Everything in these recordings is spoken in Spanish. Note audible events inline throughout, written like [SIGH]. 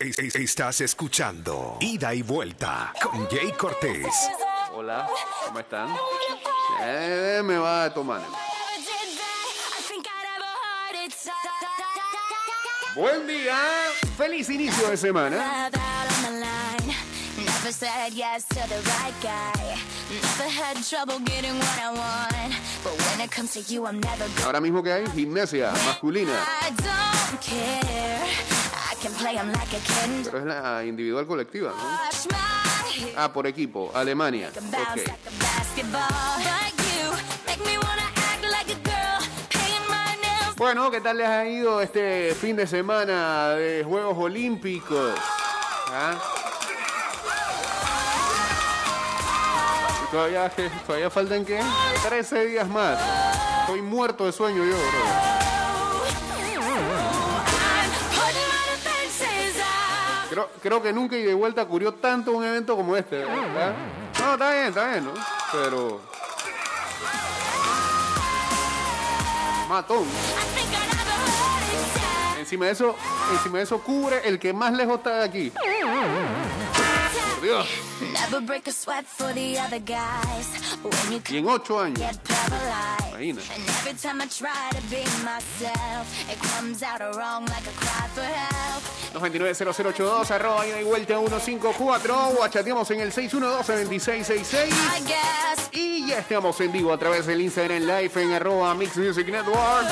Es- es- estás escuchando Ida y Vuelta con Jay Cortés. Hola, ¿cómo están? Eh, me va a tomar. Buen día, feliz inicio de semana. Never said yes to the right guy. Never had trouble getting what I want. But when it comes to you, I'm never good. Ahora mismo que hay gimnasia masculina, pero es la individual colectiva, ¿no? Ah, por equipo, Alemania. Can bounce Ok. like a basketball. But you make me wanna act like a girl. Paint my nails. Bueno, ¿qué tal les ha ido este fin de semana de Juegos Olímpicos? ¿Ah? Todavía, [LAUGHS] todavía faltan qué? 13 días más. Estoy muerto de sueño yo, bro. Creo, creo que nunca y de vuelta ocurrió tanto un evento como este, ¿verdad? No, está bien, está bien, ¿no? Pero. Matón. Encima de eso, encima de eso cubre el que más lejos está de aquí. Por Dios. Y en ocho años. Imagina. And every time I try to be myself, it comes out wrong like a cry for help. 229-0082, arroba ida y vuelta 154, o chateamos en el 612-2666. I guess Y ya estamos en vivo a través del Instagram Live en arroba Mix Music Network.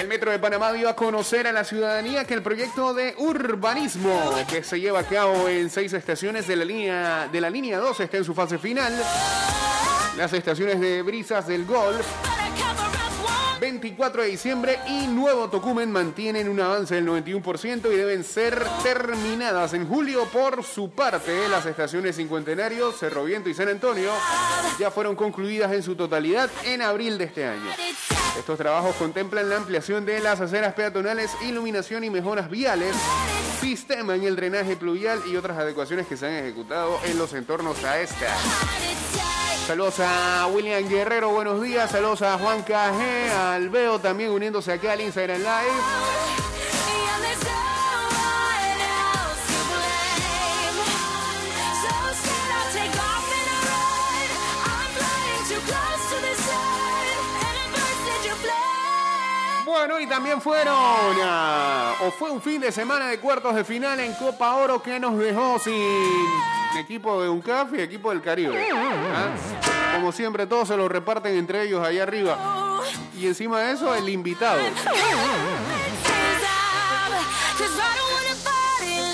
El Metro de Panamá dio a conocer a la ciudadanía que el proyecto de urbanismo que se lleva a cabo en seis estaciones de la línea, de la línea 2 está en su fase final. Las estaciones de Brisas del Golf, 24 de diciembre y Nuevo Tocumen mantienen un avance del 91% y deben ser terminadas en julio. Por su parte, las estaciones Cincuentenario, Cerro Viento y San Antonio ya fueron concluidas en su totalidad en abril de este año. Estos trabajos contemplan la ampliación de las aceras peatonales, iluminación y mejoras viales, sistema en el drenaje pluvial y otras adecuaciones que se han ejecutado en los entornos a esta. Saludos a William Guerrero, buenos días. Saludos a Juan KG, a Alveo también uniéndose aquí al Instagram Live. Bueno, y también fueron, ah, o fue un fin de semana de cuartos de final en Copa Oro que nos dejó sin equipo de UNCAF y equipo del Caribe. ¿ah? Como siempre, todos se lo reparten entre ellos allá arriba. Y encima de eso, el invitado.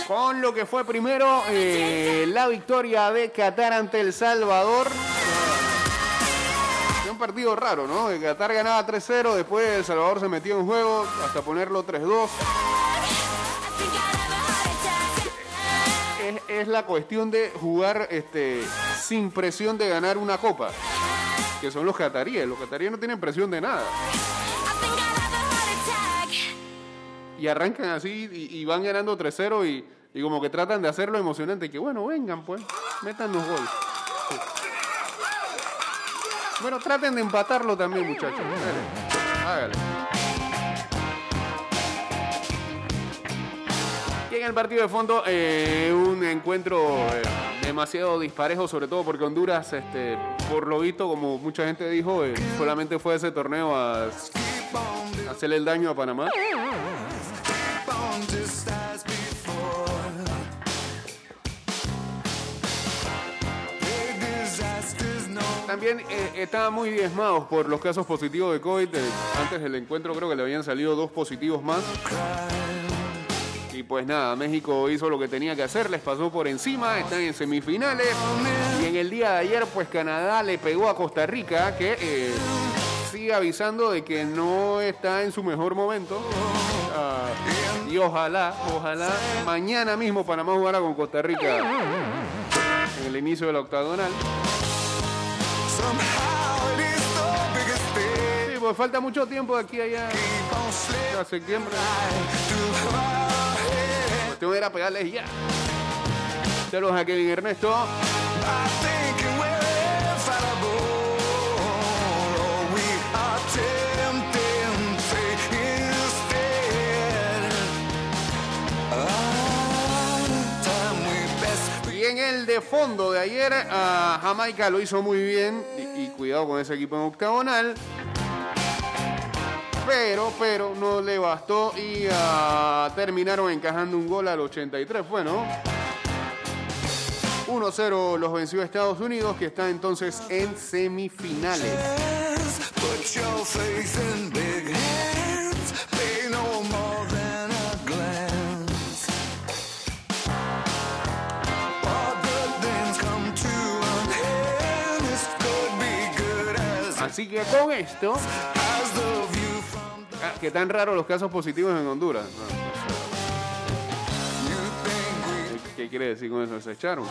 Con lo que fue primero eh, la victoria de Qatar ante El Salvador. Fue un partido raro, ¿no? Qatar ganaba 3-0, después El Salvador se metió en juego hasta ponerlo 3-2. I think I have a heart attack. Es, es la cuestión de jugar este, sin presión de ganar una copa. Que son los cataríes. Los cataríes no tienen presión de nada. Y arrancan así y, van ganando 3-0 y, y como que tratan de hacerlo emocionante. Que bueno, vengan pues, métanos gol. Sí. Bueno, traten de empatarlo también, muchachos. El partido de fondo, eh, un encuentro eh, demasiado disparejo, sobre todo porque Honduras, este, por lo visto, como mucha gente dijo, eh, solamente fue ese torneo a, hacerle el daño a Panamá. También eh, estaban muy diezmados por los casos positivos de COVID. Antes del encuentro creo que le habían salido dos positivos más. Pues nada, México hizo lo que tenía que hacer, les pasó por encima, están en semifinales. Y en el día de ayer, pues Canadá le pegó a Costa Rica, que eh, sigue avisando de que no está en su mejor momento. Ah, y ojalá, ojalá mañana mismo Panamá jugara con Costa Rica en el inicio de la octagonal. Sí, pues falta mucho tiempo de aquí allá. A septiembre cuestión era pegarles ya. Saludos a Kevin Ernesto. y en el de fondo de ayer, a Jamaica lo hizo muy bien y, y cuidado con ese equipo en octagonal. Pero, pero no le bastó y ah, terminaron encajando un gol al 83, fue, ¿no? 1-0 los venció Estados Unidos, que está entonces en semifinales. Así que con esto, que tan raro los casos positivos en Honduras. ¿Qué quiere decir con eso? ¿Se echaron?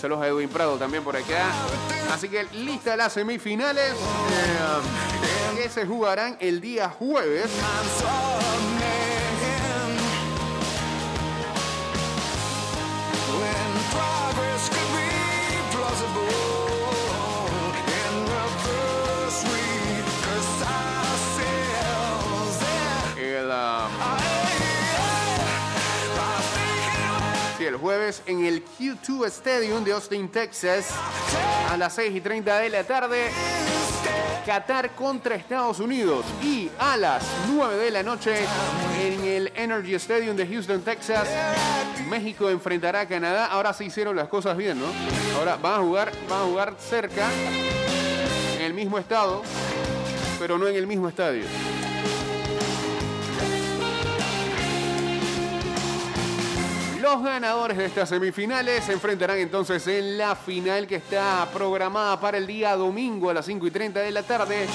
Saludos a Edwin Prado también por acá. Así que lista las semifinales eh, que se jugarán el día jueves. Jueves en el Q2 Stadium de Austin, Texas, a las 6 y 30 de la tarde. Qatar contra Estados Unidos y a las 9 de la noche en el Energy Stadium de Houston, Texas, México enfrentará Canadá. Ahora se hicieron las cosas bien, ¿no? Ahora van a jugar, van a jugar cerca, en el mismo estado, pero no en el mismo estadio. Los ganadores de estas semifinales se enfrentarán entonces en la final que está programada para el día domingo a las 5 y 30 de la tarde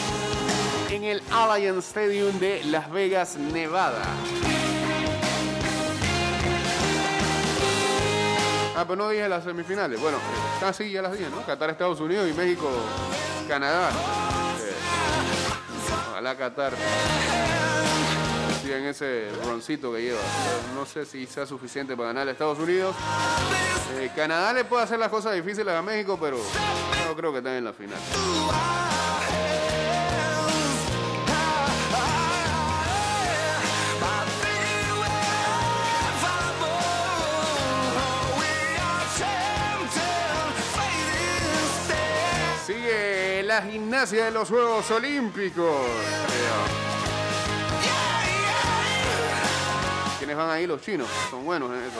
en el Allianz Stadium de Las Vegas, Nevada. Ah, pero no dije las semifinales. Bueno, casi ya las dije, ¿no? Qatar, Estados Unidos y México, Canadá. Eh, ojalá Qatar en ese roncito que lleva. No sé si sea suficiente para ganar a Estados Unidos. Eh, Canadá le puede hacer las cosas difíciles a México, pero no creo que estén en la final. Sigue la gimnasia de los Juegos Olímpicos. ¿Quiénes van ahí? Los chinos. Son buenos en eso.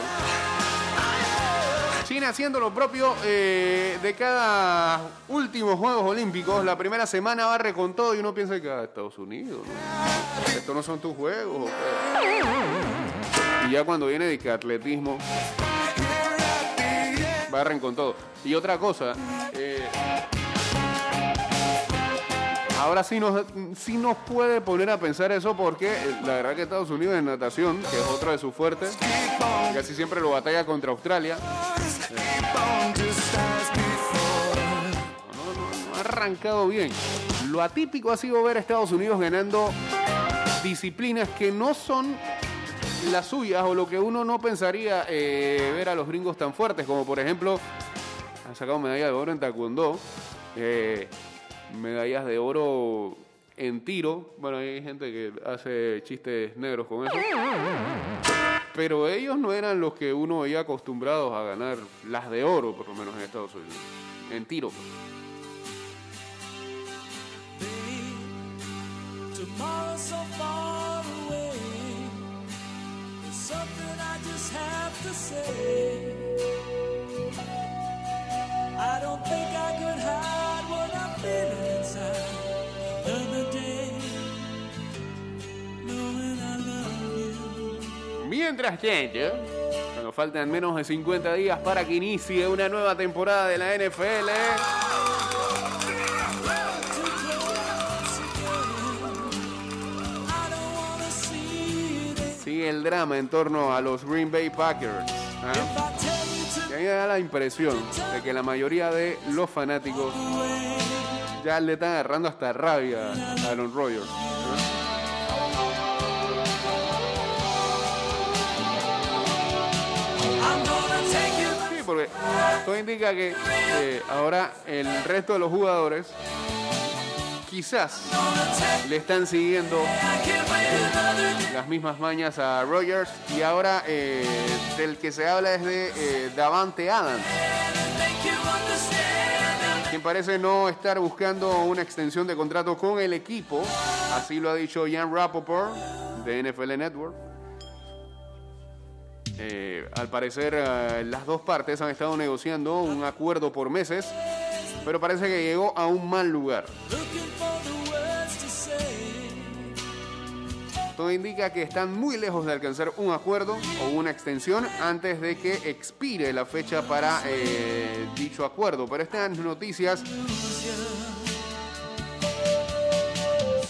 China haciendo lo propio eh, de cada últimos Juegos Olímpicos. La primera semana barre con todo y uno piensa que ah, Estados Unidos. ¿no? Estos no son tus juegos. Y ya cuando viene de que atletismo, barren con todo. Y otra cosa, eh, ahora sí nos, sí nos puede poner a pensar eso porque eh, la verdad que Estados Unidos en natación, que es otra de sus fuertes, casi siempre lo batalla contra Australia. No, no, no ha arrancado bien. Lo atípico ha sido ver a Estados Unidos ganando disciplinas que no son las suyas o lo que uno no pensaría eh, ver a los gringos tan fuertes, como por ejemplo, han sacado medalla de oro en taekwondo, eh, medallas de oro en tiro. Bueno, hay gente que hace chistes negros con eso. Pero ellos no eran los que uno veía acostumbrados a ganar las de oro, por lo menos en Estados Unidos. En tiro. Mientras tanto, cuando faltan menos de 50 días para que inicie una nueva temporada de la NFL, this. sigue el drama en torno a los Green Bay Packers. to Y a mí me da la impresión de que la mayoría de los fanáticos ya le están agarrando hasta rabia a Aaron Rodgers. Porque esto indica que eh, ahora el resto de los jugadores quizás le están siguiendo las mismas mañas a Rogers. Y ahora eh, del que se habla es de eh, Davante Adams, quien parece no estar buscando una extensión de contrato con el equipo. Así lo ha dicho Jan Rappaport de NFL Network. Eh, al parecer eh, las dos partes han estado negociando un acuerdo por meses, pero parece que llegó a un mal lugar. Todo indica que están muy lejos de alcanzar un acuerdo o una extensión antes de que expire la fecha para eh, dicho acuerdo. Pero estas noticias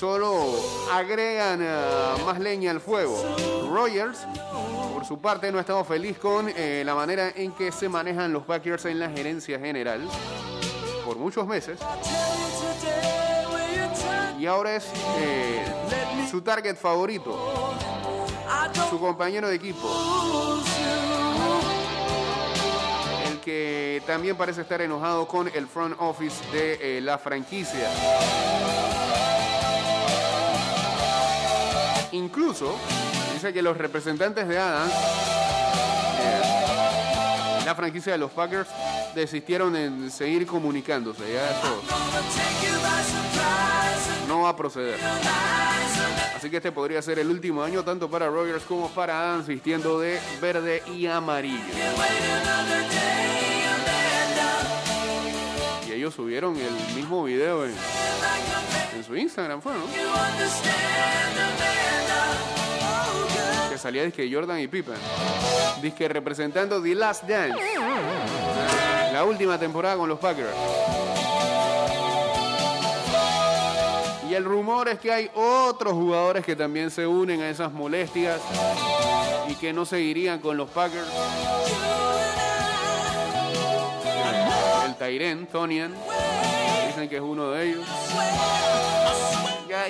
solo agregan eh, más leña al fuego. Rogers, por su parte, no ha estado feliz con eh, la manera en que se manejan los Packers en la gerencia general por muchos meses. Y ahora es eh, su target favorito, su compañero de equipo, el que también parece estar enojado con el front office de la franquicia. Incluso dice que los representantes de Adams, eh, la franquicia de los Packers, desistieron en seguir comunicándose. Ya eso no va a proceder. Así que este podría ser el último año tanto para Rogers como para Adams vistiendo de verde y amarillo. Y ellos subieron el mismo video en, en su Instagram, fue, ¿no? Salía disque Jordan y Pippen. Disque representando The Last Dance. La última temporada con los Packers. Y el rumor es que hay otros jugadores que también se unen a esas molestias y que no seguirían con los Packers. El Tyren, Tonian, dicen que es uno de ellos.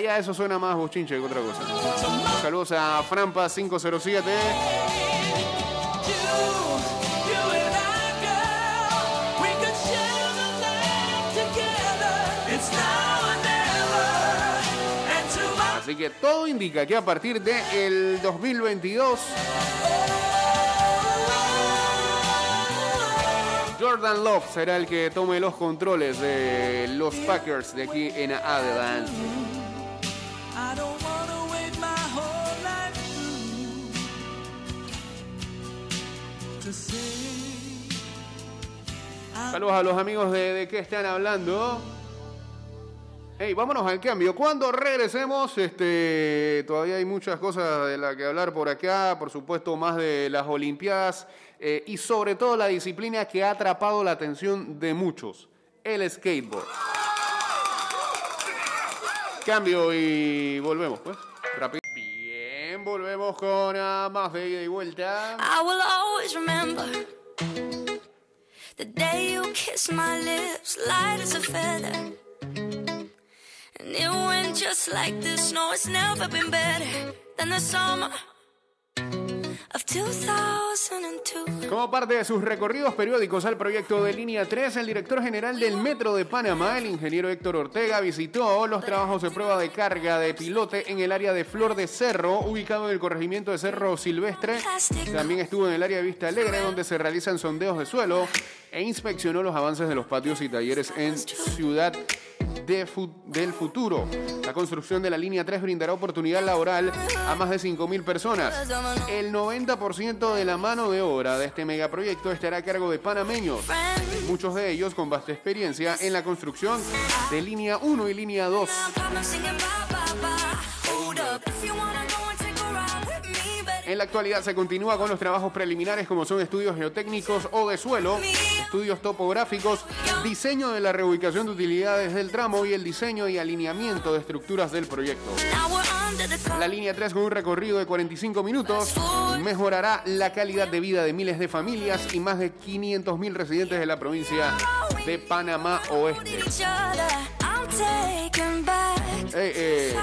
Ya, eso suena más bochinche que otra cosa. Saludos a Frampa507. You and I, girl, we could share the night together. It's now or never. And to my Así que todo indica que a partir del 2022, Jordan Love será el que tome los controles de los Packers de aquí en adelante. Saludos a los amigos de, de qué están hablando. Hey, vámonos al cambio. Cuando regresemos, este, todavía hay muchas cosas de las que hablar por acá. Por supuesto, más de las Olimpiadas eh, y sobre todo la disciplina que ha atrapado la atención de muchos, el skateboard. Cambio y volvemos, pues. Rápido. Bien, volvemos con ah, más de ida y vuelta. I will always remember the day you kissed my lips, light as a feather. And it went just like this. No, it's never been better than the summer of 2002. Como parte de sus recorridos periódicos al proyecto de Línea 3, el director general del Metro de Panamá, el ingeniero Héctor Ortega, visitó los trabajos de prueba de carga de pilote en el área de Flor de Cerro, ubicado en el corregimiento de Cerro Silvestre. También estuvo en el área de Vista Alegre, donde se realizan sondeos de suelo e inspeccionó los avances de los patios y talleres en Ciudad del futuro. La construcción de la línea 3 brindará oportunidad laboral a más de 5.000 personas. El 90% de la mano de obra de este megaproyecto estará a cargo de panameños, muchos de ellos con vasta experiencia en la construcción de línea 1 y línea 2. En la actualidad se continúa con los trabajos preliminares como son estudios geotécnicos o de suelo, estudios topográficos, diseño de la reubicación de utilidades del tramo y el diseño y alineamiento de estructuras del proyecto. La línea 3 con un recorrido de 45 minutos mejorará la calidad de vida de miles de familias y más de 500 mil residentes de la provincia de Panamá Oeste. Ey, eh,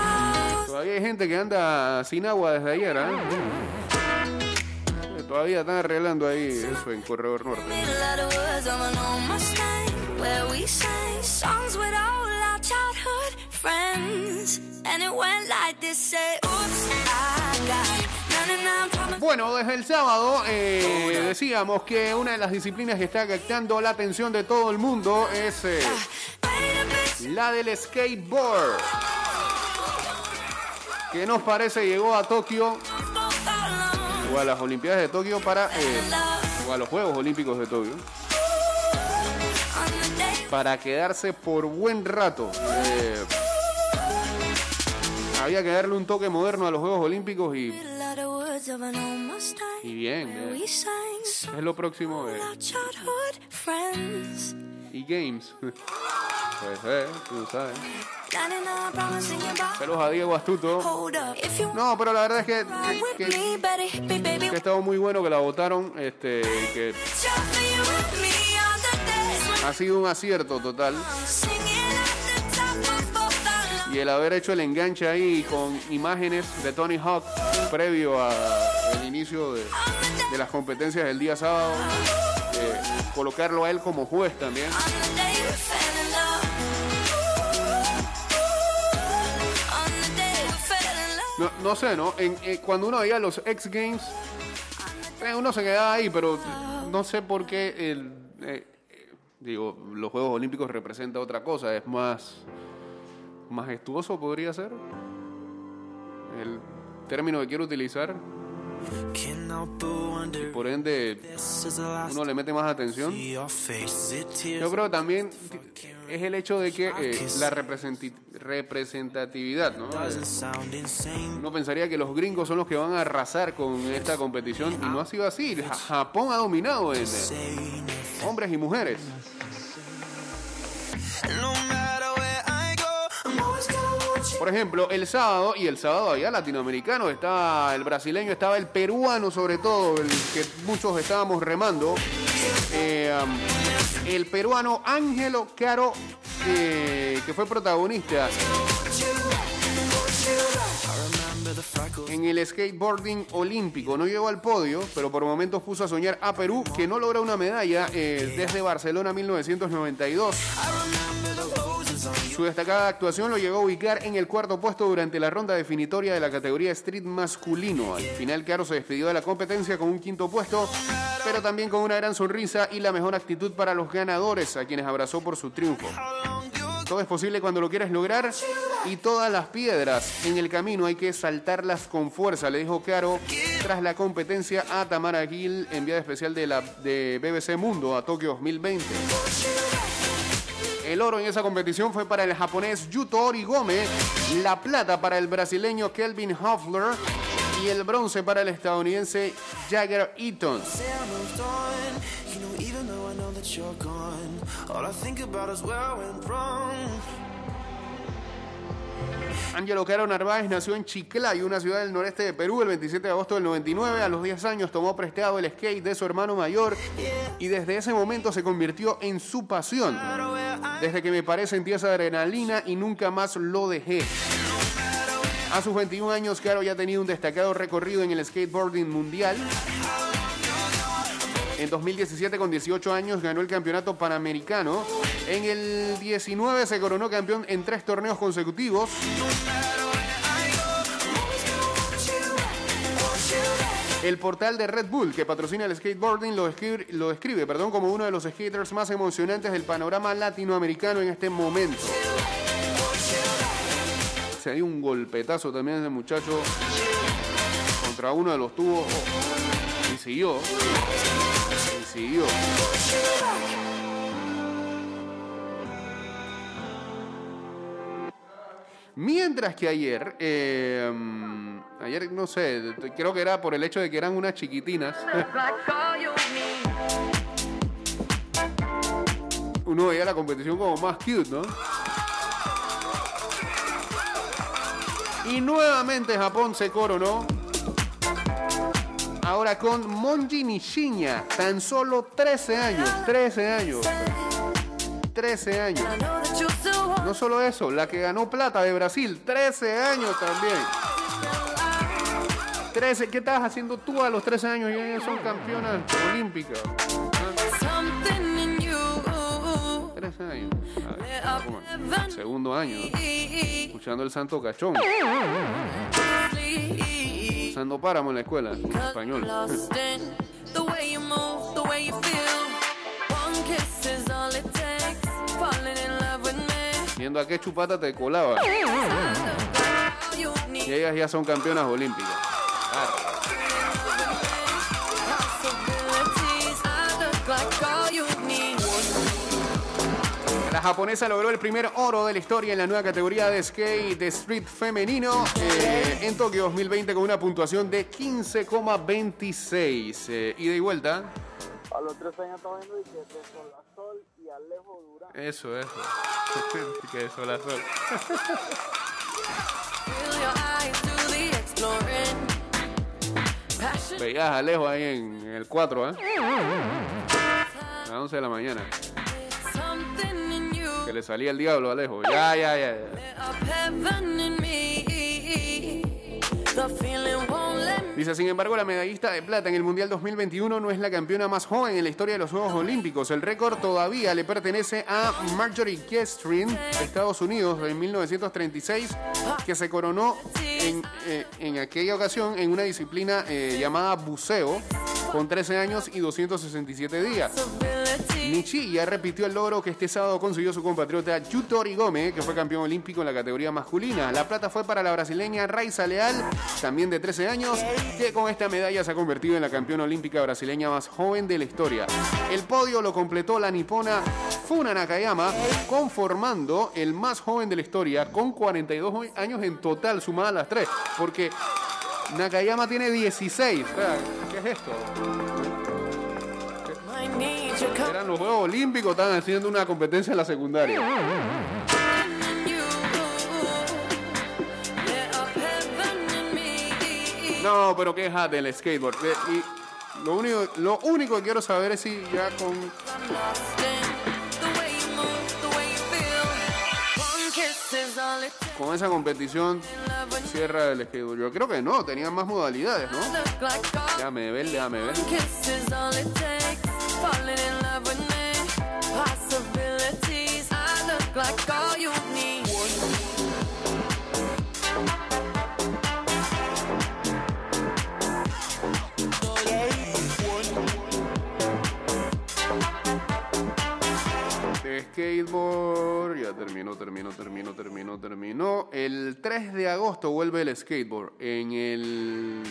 todavía hay gente que anda sin agua desde ayer. Eh, Todavía están arreglando ahí eso en Corredor Norte. Bueno, desde el sábado eh, decíamos que una de las disciplinas que está captando la atención de todo el mundo es eh, la del skateboard. Que nos parece llegó a Tokio o a las Olimpiadas de Tokio para eh, o a los Juegos Olímpicos de Tokio para quedarse por buen rato. Eh, había que darle un toque moderno a los Juegos Olímpicos y, y bien, eh, es lo próximo y Games. [LAUGHS] pues eh, tú sabes. Saludos a Diego Astuto. No, pero la verdad es que, que, que muy bueno que la votaron, este, que ha sido un acierto total. Y el haber hecho el enganche ahí con imágenes de Tony Hawk previo al inicio de, de las competencias del día sábado, colocarlo a él como juez también. No, no sé, ¿no? Eh, cuando uno veía los X Games, eh, uno se quedaba ahí, pero no sé por qué el, eh, digo, los Juegos Olímpicos representa otra cosa, es más majestuoso podría ser el término que quiero utilizar, por ende uno le mete más atención. Yo creo también es el hecho de que eh, la representatividad, ¿no? Eh, Uno pensaría que los gringos son los que van a arrasar con esta competición y no ha sido así. Ja- Japón ha dominado en eh, hombres y mujeres. Por ejemplo, el sábado, y el sábado había latinoamericano, estaba el brasileño, estaba el peruano sobre todo, el que muchos estábamos remando. Eh, el peruano Ángelo Caro, que fue protagonista en el skateboarding olímpico. No llegó al podio, pero por momentos puso a soñar a Perú, que no logra una medalla eh, desde Barcelona 1992. Su destacada actuación lo llegó a ubicar en el cuarto puesto durante la ronda definitoria de la categoría street masculino. Al final, Caro se despidió de la competencia con un quinto puesto, pero también con una gran sonrisa y la mejor actitud para los ganadores, a quienes abrazó por su triunfo. Todo es posible cuando lo quieres lograr y todas las piedras en el camino hay que saltarlas con fuerza, le dijo Caro tras la competencia a Tamara Gil, enviada especial de, la, de BBC Mundo a Tokio 2020. El oro en esa competición fue para el japonés Yuto Origome, la plata para el brasileño Kelvin Hoffler y el bronce para el estadounidense Jagger Eaton. Ángelo Caro Narváez nació en Chiclayo, una ciudad del noreste de Perú, el 27 de agosto del 99. A los 10 años tomó prestado el skate de su hermano mayor y desde ese momento se convirtió en su pasión. Desde que me sentí esa adrenalina y nunca más lo dejé. A sus 21 años, Caro ya ha tenido un destacado recorrido en el skateboarding mundial. En 2017, con 18 años, ganó el campeonato panamericano. En el 19 se coronó campeón en tres torneos consecutivos. El portal de Red Bull, que patrocina el skateboarding, lo describe, lo describe perdón, como uno de los skaters más emocionantes del panorama latinoamericano en este momento. Se dio un golpetazo también ese muchacho contra uno de los tubos y siguió. Mientras que ayer, mm, ayer no sé, creo que era por el hecho de que eran unas chiquitinas. [LAUGHS] Uno veía la competición como más cute, ¿no? Y nuevamente Japón se coronó. Ahora con Monji Nishinya, tan solo 13 años, 13 años, 13 años. No solo eso, la que ganó plata de Brasil, 13 años también. 13, ¿qué estabas haciendo tú a los 13 años? Ya son campeonas olímpicas. ¿Ah? 13 años. Ver, ¿cómo? Segundo año, escuchando el Santo Cachón. Usando páramo en la escuela. Got Español. Viendo a qué chupata te colaba. Y ellas ya son campeonas olímpicas. La japonesa logró el primer oro de la historia en la nueva categoría de skate de street femenino eh, en Tokio 2020 con una puntuación de 15,26. Eh, ida y vuelta. A los tres años estaba viendo y que de Sol a Sol y Alejo Durán. Eso, eso. [LAUGHS] que la sol. Exploring. Passion. Veías a lejos ahí en el 4, ¿eh? A las 11 de la mañana. Que le salía el diablo a lejos. Ya, ya, ya. Dice, sin embargo, la medallista de plata en el Mundial 2021 no es la campeona más joven en la historia de los Juegos Olímpicos. El récord todavía le pertenece a Marjorie Kestrin de Estados Unidos en 1936, que se coronó en, eh, en aquella ocasión en una disciplina eh, llamada buceo con 13 años y 267 días. Ya repitió el logro que este sábado consiguió su compatriota Yutori Gómez, que fue campeón olímpico en la categoría masculina. La plata fue para la brasileña Raiza Leal, también de 13 años, que con esta medalla se ha convertido en la campeona olímpica brasileña más joven de la historia. El podio lo completó la nipona Funa Nakayama, conformando el más joven de la historia, con 42 años en total, sumadas las tres, porque Nakayama tiene 16. O sea, ¿Qué es esto? Eran los Juegos Olímpicos, estaban haciendo una competencia en la secundaria. No, pero quéjate del skateboard. Y lo único, lo único que quiero saber es si ya con, con esa competición cierra el skateboard. Yo creo que no, tenían más modalidades, ¿no? Déjame ver, déjame ver. Skateboard, ya terminó, terminó, terminó, terminó, terminó. El 3 de agosto vuelve el skateboard en el...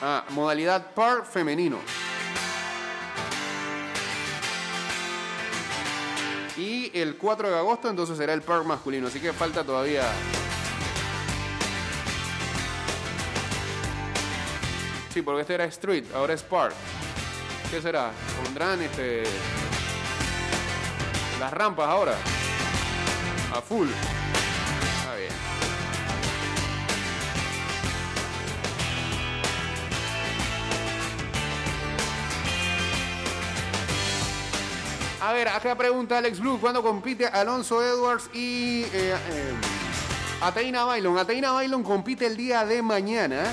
Ah, modalidad par femenino. El 4 de agosto entonces será el par masculino, así que falta todavía... Sí, porque este era street, ahora es par. ¿Qué será? Pondrán este las rampas ahora. A full. A ver, acá pregunta Alex Blue, ¿cuándo compite Alonso Edwards y eh, eh, Ateina Bailon? Ateina Bailon compite el día de mañana.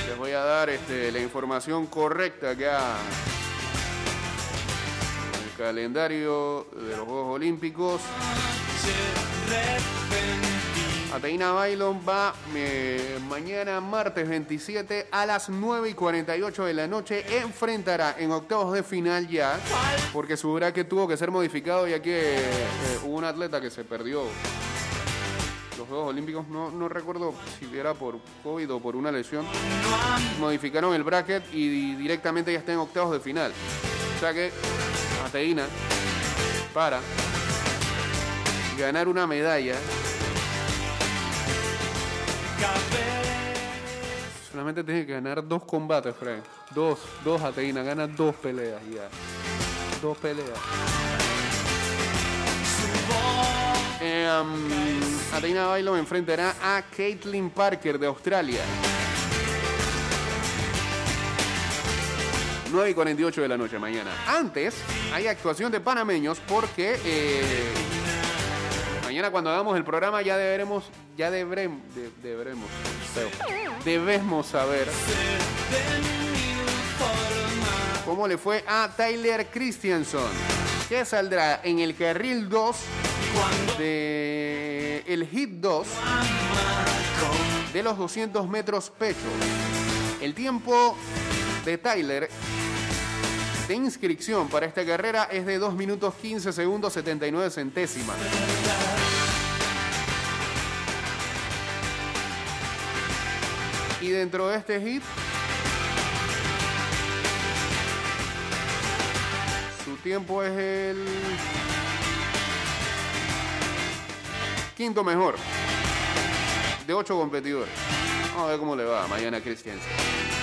Que Les voy a dar este, la información correcta acá. El calendario de los Juegos Olímpicos. Ateina Bailon va eh, mañana martes 27 a las 9 y 48 de la noche. Enfrentará en octavos de final ya, porque su bracket tuvo que ser modificado ya que eh, hubo un atleta que se perdió los Juegos Olímpicos. No, no recuerdo si era por COVID o por una lesión. Modificaron el bracket y directamente ya está en octavos de final. O sea que Ateina para ganar una medalla Solamente tiene que ganar dos combates, Frank. Dos, dos Ateína, gana dos peleas ya. Dos peleas. Eh, um, Ateina Bailon enfrentará a Caitlin Parker de Australia. 9 y 48 de la noche mañana. Antes hay actuación de panameños porque eh, mañana cuando hagamos el programa ya deberemos, ya deberemos, debemos saber cómo le fue a Tyler Christianson, que saldrá en el carril 2 de el hit 2 de los 200 metros pecho. El tiempo de Tyler de inscripción para esta carrera es de 2 minutos 15 segundos 79 centésimas. Y dentro de este hit, su tiempo es el quinto mejor de ocho competidores. Vamos a ver cómo le va a Mariana Christiansen.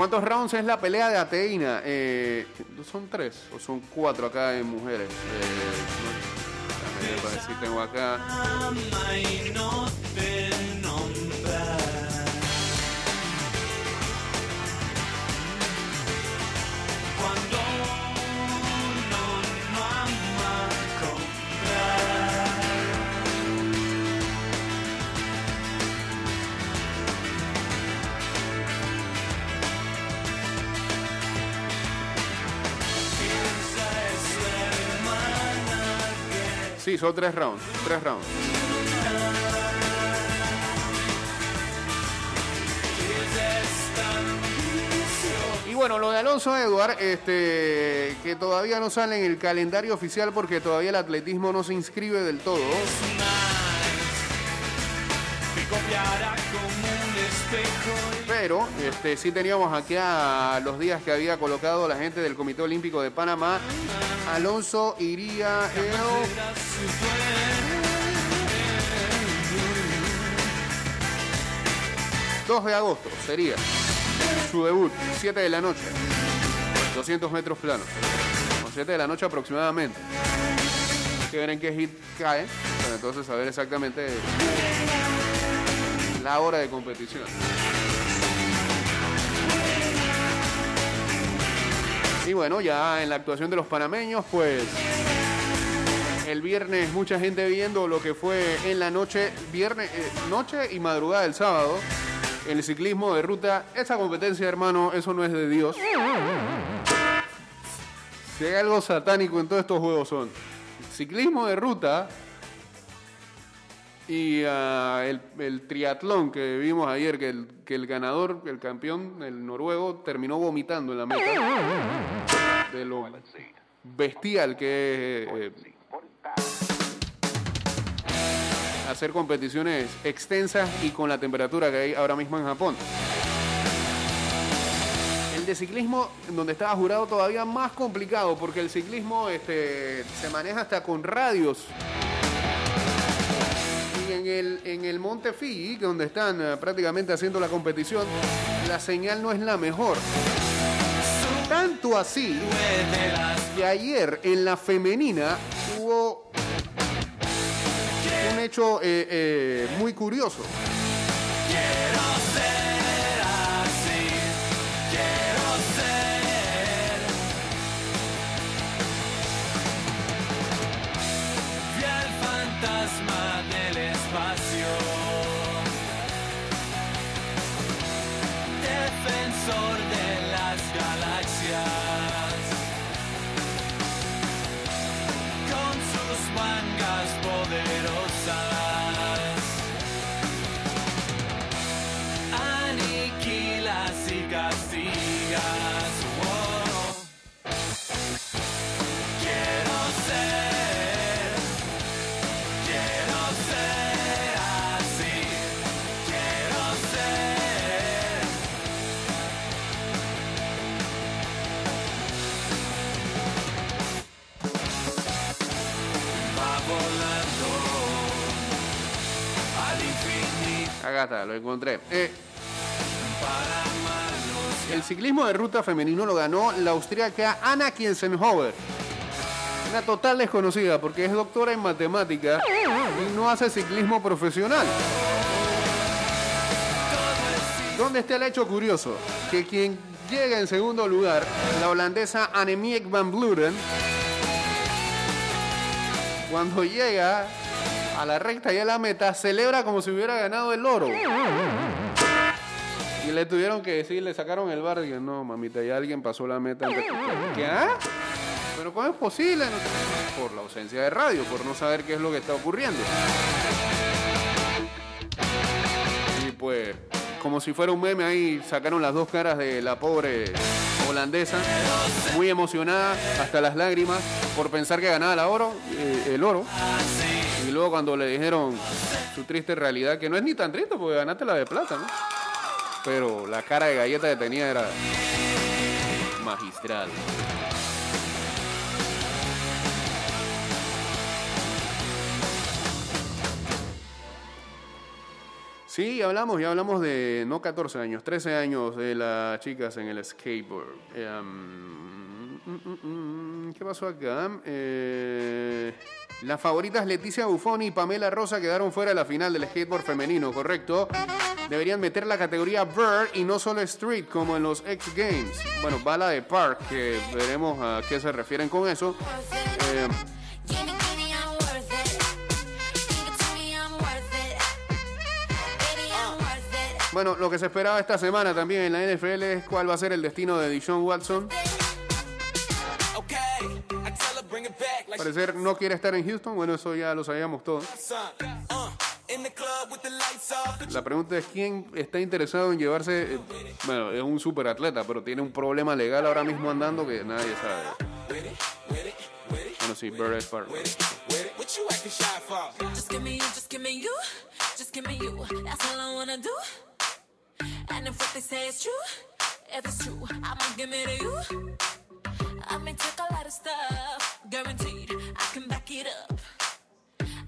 ¿Cuántos rounds es la pelea de Ateína? Eh, son tres o son cuatro acá en mujeres. Eh, no- tengo acá. Sí, son tres rounds. Tres rounds. Y bueno, lo de Alonso Edward, este, que todavía no sale en el calendario oficial porque todavía el atletismo no se inscribe del todo. Pero este, sí teníamos aquí a los días que había colocado la gente del Comité Olímpico de Panamá. Alonso iría el 2 de agosto, sería su debut, 7 de la noche, 200 metros planos, o 7 de la noche aproximadamente. Hay que ver en qué hit cae, para entonces saber exactamente la hora de competición. Y bueno, ya en la actuación de los panameños, pues el viernes mucha gente viendo lo que fue en la noche, viernes, eh, noche y madrugada del sábado, el ciclismo de ruta. Esa competencia, hermano, eso no es de Dios. Si hay algo satánico en todos estos juegos son ciclismo de ruta y ah, el, triatlón que vimos ayer, que el, que el ganador, el campeón, el noruego, terminó vomitando en la meta. De lo bestial que es eh, hacer competiciones extensas y con la temperatura que hay ahora mismo en Japón. El de ciclismo, donde estaba jurado, todavía más complicado, porque el ciclismo este, se maneja hasta con radios. En el, en el Monte Fiji, donde están eh, prácticamente haciendo la competición, la señal no es la mejor. Tanto así que ayer en la femenina hubo un hecho eh, eh, muy curioso. Acá lo encontré. Eh, el ciclismo de ruta femenino lo ganó la austríaca Anna Kienzenhofer. Una total desconocida porque es doctora en matemática y no hace ciclismo profesional. ¿Dónde está el hecho curioso? Que quien llega en segundo lugar, la holandesa Annemiek van Vleuten, cuando llega a la recta y a la meta, celebra como si hubiera ganado el oro. Y le tuvieron que decir, le sacaron el bar y no, mamita, ya alguien pasó la meta antes que usted". ¿Qué? ah? ¿Pero cómo es posible? Por la ausencia de radio, por no saber qué es lo que está ocurriendo. Y pues, como si fuera un meme ahí, sacaron las dos caras de la pobre holandesa, muy emocionada, hasta las lágrimas, por pensar que ganaba la oro, eh, el oro. Y luego cuando le dijeron su triste realidad, que no es ni tan triste porque ganaste la de plata, ¿no? Pero la cara de galleta que tenía era magistral. Sí, hablamos, ya hablamos de no 14 años, 13 años de las chicas en el skateboard. Um, mm, mm, mm, ¿Qué pasó acá? Eh, las favoritas Leticia Buffoni y Pamela Rosa quedaron fuera de la final del skateboard femenino, ¿correcto? Deberían meter la categoría Bird y no solo Street como en los X Games. Bueno, bala de Park, que veremos a qué se refieren con eso. Eh. Bueno, lo que se esperaba esta semana también en la NFL es cuál va a ser el destino de Deshaun Watson. Parecer no quiere estar en Houston. Bueno, eso ya lo sabíamos todos. La pregunta es quién está interesado en llevarse. eh, bueno, es un super atleta, pero tiene un problema legal ahora mismo andando que nadie sabe. Bueno, sí, Bird es if it's true, I'ma give it to you. I take a of stuff, guaranteed I can back it up.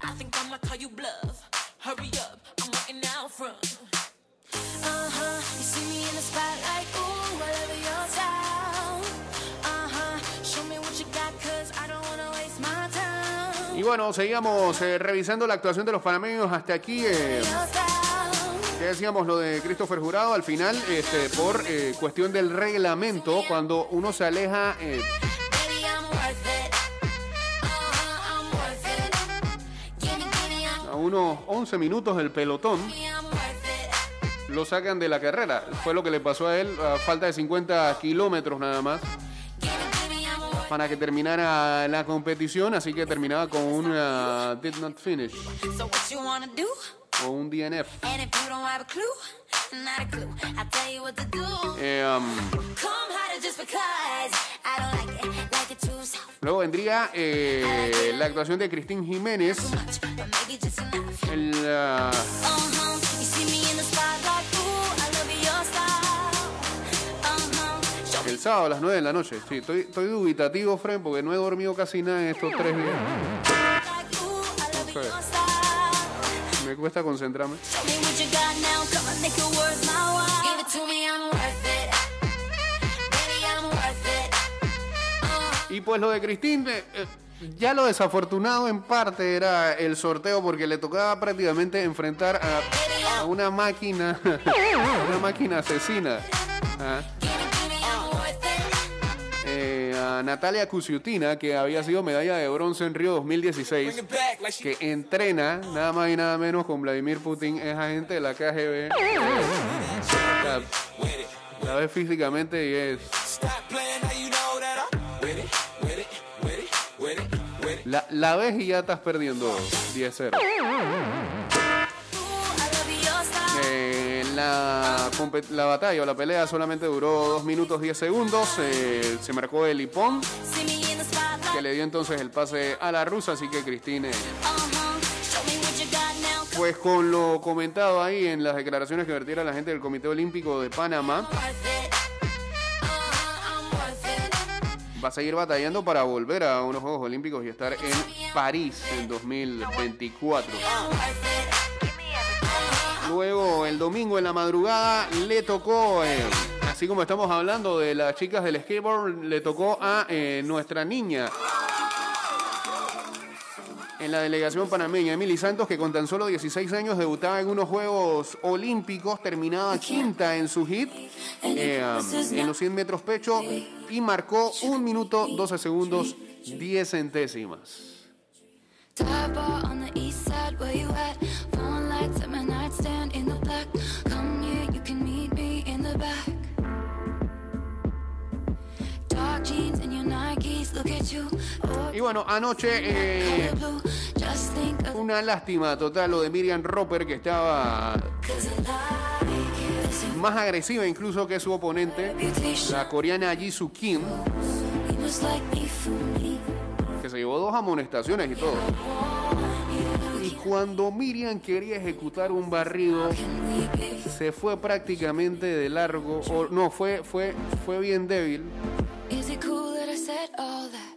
I think I'ma call you bluff. Hurry up, I'm waiting out front. Uh huh, you see me in the spotlight, ooh, I love your style. Uh huh, show me what you got, cause I don't wanna waste my time. Y bueno, seguíamos eh, revisando la actuación de los panameños hasta aquí. eh, decíamos lo de Christopher Jurado al final, este, por eh, cuestión del reglamento, cuando uno se aleja. Unos 11 minutos del pelotón, lo sacan de la carrera. Fue lo que le pasó a él a falta de 50 kilómetros nada más para que terminara la competición, así que terminaba con una did not finish it. So what you wanna do? o un DNF. And if you don't have a clue, not a clue, I'll tell you what to do. Eh, um, Luego vendría eh, la actuación de Cristín Jiménez. El, ah, sábado a las 9 de la noche. Sí, estoy, estoy dubitativo, Fred, porque no he dormido casi nada en estos tres días. Me cuesta concentrarme. Y pues lo de Cristín, eh, eh, ya lo desafortunado en parte era el sorteo porque le tocaba prácticamente enfrentar a, a una máquina, [LAUGHS] una máquina asesina. ¿ah? Eh, a Natalia Cusiutina, que había sido medalla de bronce en Río 2016, Bring it back like she que entrena nada más y nada menos con Vladimir Putin, es agente de la KGB. La, la ves físicamente y es... La, ves y ya estás perdiendo 10-0. Ooh, I love your style. Eh, la, la batalla o la pelea solamente duró 2 minutos 10 segundos. eh, se marcó el hipón, que le dio entonces el pase a la rusa. Así que Cristine, pues con lo comentado ahí en las declaraciones que vertiera la gente del Comité Olímpico de Panamá, va a seguir batallando para volver a unos Juegos Olímpicos y estar en París en 2024. I'm worth it. Give me everything. Luego, el domingo en la madrugada, le tocó, eh, así como estamos hablando de las chicas del skateboard, le tocó a eh, nuestra niña en la delegación panameña, Emily Santos, que con tan solo 16 años debutaba en unos Juegos Olímpicos, terminaba quinta en su hit eh, en los 100 metros pecho y marcó 1 minuto 12 segundos 10 centésimas. Y bueno, anoche eh, una lástima total lo de Miriam Roper que estaba más agresiva incluso que su oponente, la coreana Jisoo Kim, que se llevó dos amonestaciones y todo. Y cuando Miriam quería ejecutar un barrido, se fue prácticamente de largo, o no, fue, fue, fue bien débil.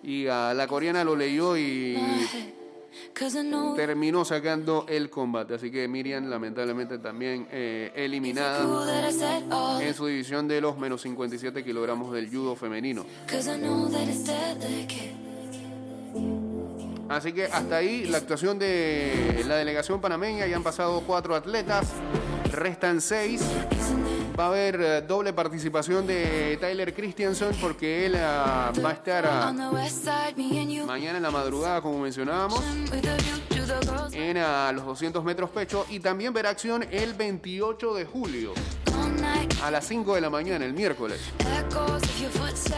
Y a la coreana lo leyó y terminó sacando el combate. Así que Miriam lamentablemente también eh, eliminada all en su división de los menos 57 kilogramos del judo femenino. Así que hasta ahí la actuación de la delegación panameña. Ya han pasado cuatro atletas, restan seis. Va a haber eh, doble participación de Tyler Christiansen porque él ah, va a estar you. mañana en la madrugada, como mencionábamos, en ah, los 200 metros pecho. Y también verá acción el 28 de julio a las 5 de la mañana, el miércoles,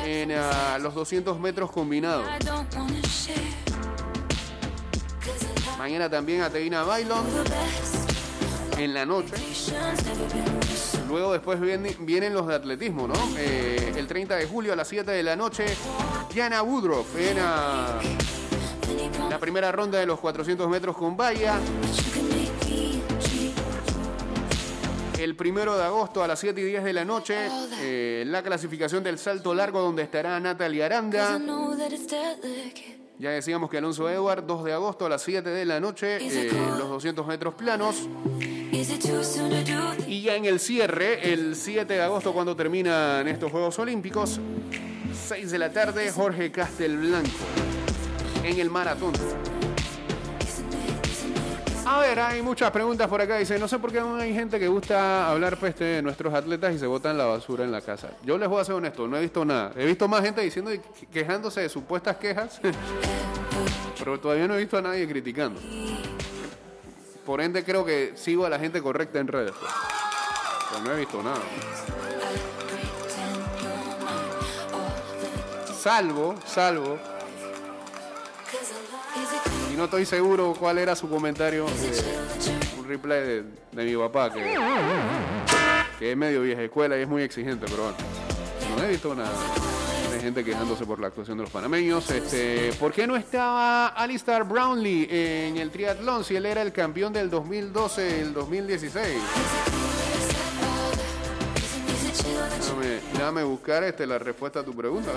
en los 200 metros combinados. Mañana también Ateina Bailon en la noche. Luego después viene- vienen los de atletismo, ¿no? Eh, el 30 de julio a las 7 de la noche, Diana Woodruff en la primera ronda de los 400 metros con valla. El primero de agosto a las 7 y 10 de la noche, eh, la clasificación del salto largo donde estará Natalia Aranda. Ya decíamos que Alonso Edward, 2 de agosto a las 7 de la noche, eh, los 200 metros planos. Y ya en el cierre, el 7 de agosto, cuando terminan estos Juegos Olímpicos, 6 de la tarde, Jorge Castelblanco en el maratón. A ver, hay muchas preguntas por acá. Dice, no sé por qué aún hay gente que gusta hablar peste de nuestros atletas y se botan la basura en la casa. Yo les voy a ser honesto, no he visto nada. He visto más gente diciendo y que- quejándose de supuestas quejas, [LAUGHS] pero todavía no he visto a nadie criticando. Por ende, creo que sigo a la gente correcta en redes. pues. Pero no he visto nada. Salvo, salvo, y no estoy seguro cuál era su comentario, eh, un replay de, de mi papá, que, que es medio vieja escuela y es muy exigente, pero bueno, no he visto nada gente quejándose por la actuación de los panameños. Este, ¿Por qué no estaba Alistair Brownlee en el triatlón si él era el campeón del 2012 y el 2016? Is it chill that Déjame, déjame buscar este, la respuesta a tu pregunta,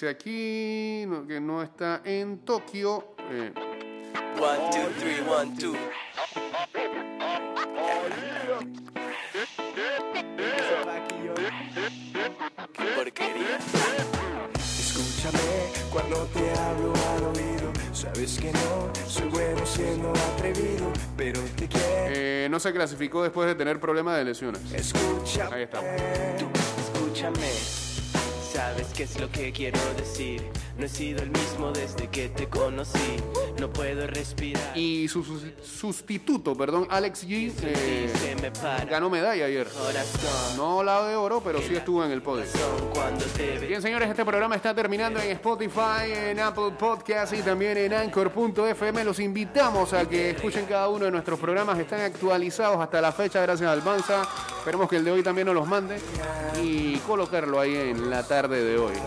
dice aquí no, que no está en Tokio. eh, One, two, three, one, two. Qué porquería. Escúchame cuando te hablo al oído. Sabes que no soy bueno siendo atrevido, pero te quiero. eh, no se clasificó después de tener problemas de lesiones. Escúchame. Ahí está. Tú, escúchame. Sabes qué es lo que quiero decir. No he sido el mismo desde que te conocí. No puedo respirar. Y su sus- sustituto, perdón, Alex G, eh, ganó medalla ayer. No la de oro, pero sí estuvo en el podio. Bien, señores, este programa está terminando en Spotify, en Apple Podcast y también en Anchor.fm. Los invitamos a que escuchen cada uno de nuestros programas. Están actualizados hasta la fecha, gracias al Banza. Esperemos que el de hoy también nos los mande y colocarlo ahí en la tarde de hoy.